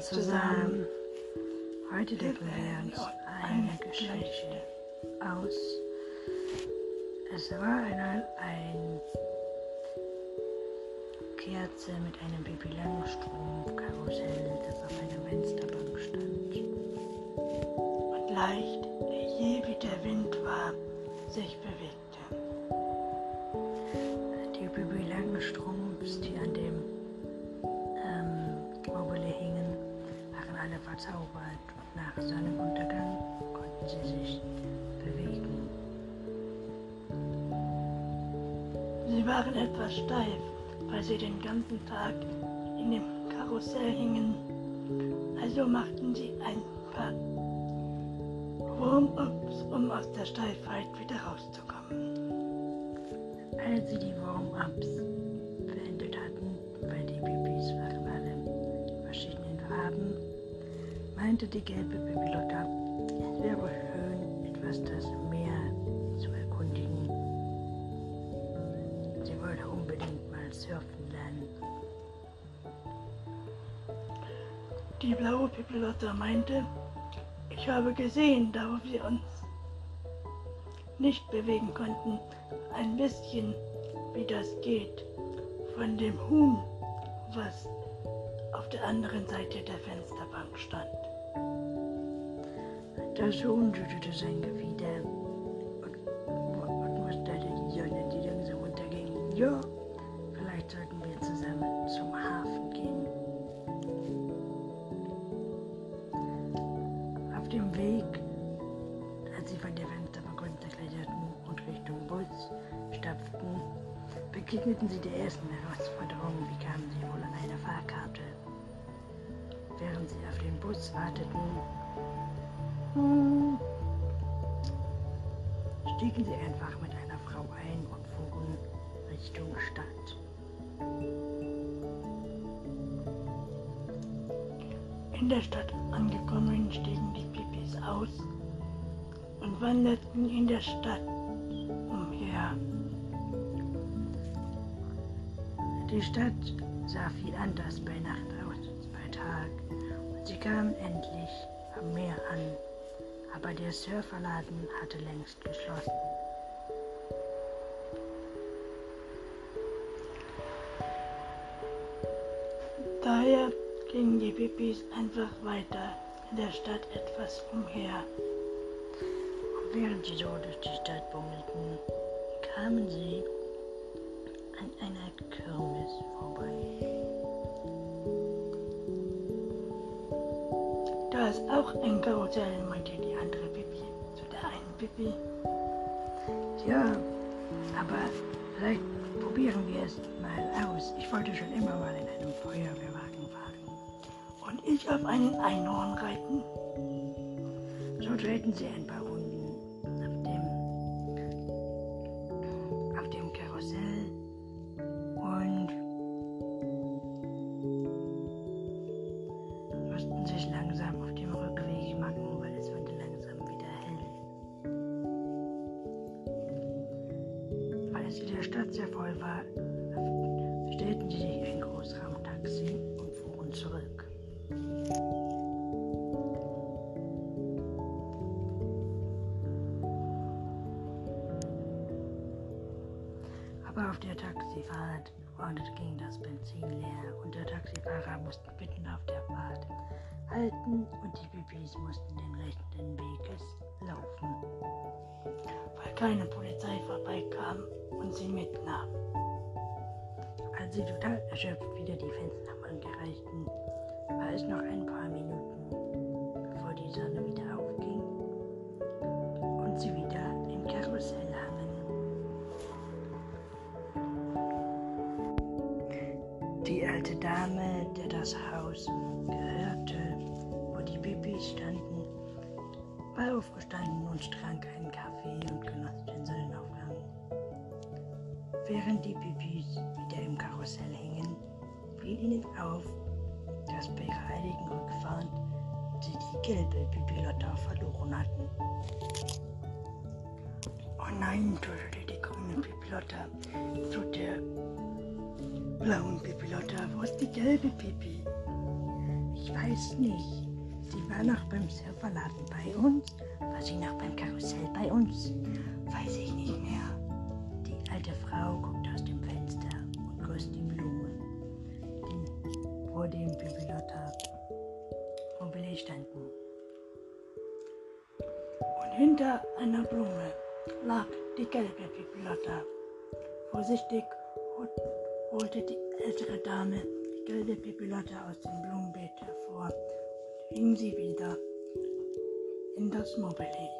zusammen. Heute wir uns eine Geschichte aus. Es war einmal ein Kerze mit einem Baby Langstrumpf-Karussell, das auf einer Fensterbank stand. Und leicht, je wie der Wind war, sich bewegte. Die Baby Langstrumpfs, die an dem verzaubert und nach Sonnenuntergang konnten sie sich bewegen. Sie waren etwas steif, weil sie den ganzen Tag in dem Karussell hingen. Also machten sie ein paar Warm-ups, um aus der Steifheit wieder rauszukommen. Als sie die Warm-ups meinte die gelbe Babylotta, es wäre schön, etwas das Meer zu erkundigen. Sie wollte unbedingt mal surfen lernen. Die blaue Pipilotta meinte, ich habe gesehen, da wir uns nicht bewegen konnten, ein bisschen, wie das geht, von dem Huhn, was auf der anderen Seite der Fensterbank stand. Das Huhn schüttelte sein Gefieder und, und musterte die Sonne, die langsam unterging. Ja, vielleicht sollten wir zusammen zum Hafen gehen. Auf dem Weg, als sie von der Fensterbank runterkletterten und Richtung Bus stapften, begegneten sie der ersten Herausforderung. Wie kamen sie wohl an eine Fahrkarte? Während sie auf den Bus warteten, stiegen sie einfach mit einer Frau ein und fuhren Richtung Stadt. In der Stadt angekommen, stiegen die Pipis aus und wanderten in der Stadt umher. Die Stadt sah viel anders bei Nacht aus als bei Tag und sie kamen endlich am Meer an, aber der Surferladen hatte längst geschlossen. Daher gingen die Pipis einfach weiter in der Stadt etwas umher. Und während sie so durch die Stadt bummelten, kamen sie an einer Kirmes vorbei. Da ist auch ein Karussell, meinte Pipi. Ja, aber vielleicht probieren wir es mal aus. Ich wollte schon immer mal in einem Feuerwehrwagen fahren. Und ich auf einen Einhorn reiten. So drehten sie ein paar stellten sie sich ein Großraumtaxi und fuhren zurück. Aber auf der Taxifahrt ging das Benzin leer und der Taxifahrer musste mitten auf der Fahrt halten und die Pipis mussten den rechten Weges laufen, weil keine Polizei vorbeikam und sie mitnahm. Als sie total erschöpft wieder die Fensterbank erreichten, war es noch ein paar Minuten, bevor die Sonne wieder aufging und sie wieder im Karussell hangen. Die alte Dame, der das Haus gehörte, wo die Pipis standen, war aufgestanden und trank einen Kaffee und genoss den Sonnenaufgang. Während die Pipis wieder im Karussell hingen, fiel ihnen auf, dass bei ihrer heiligen Rückfahrt sie die gelbe Pipilotta verloren hatten. Oh nein, tuschelte die grüne Pipilotta zu der blauen Pipilotta. Wo ist die gelbe? Ich Ich weiß nicht. Sie war noch beim Surferladen bei uns. War sie noch beim Karussell bei uns? Weiß ich Und hinter einer Blume lag die gelbe Bibliothek. Vorsichtig holte die ältere Dame die gelbe Bibliothek aus dem Blumenbeet hervor und hing sie wieder in das Mobile.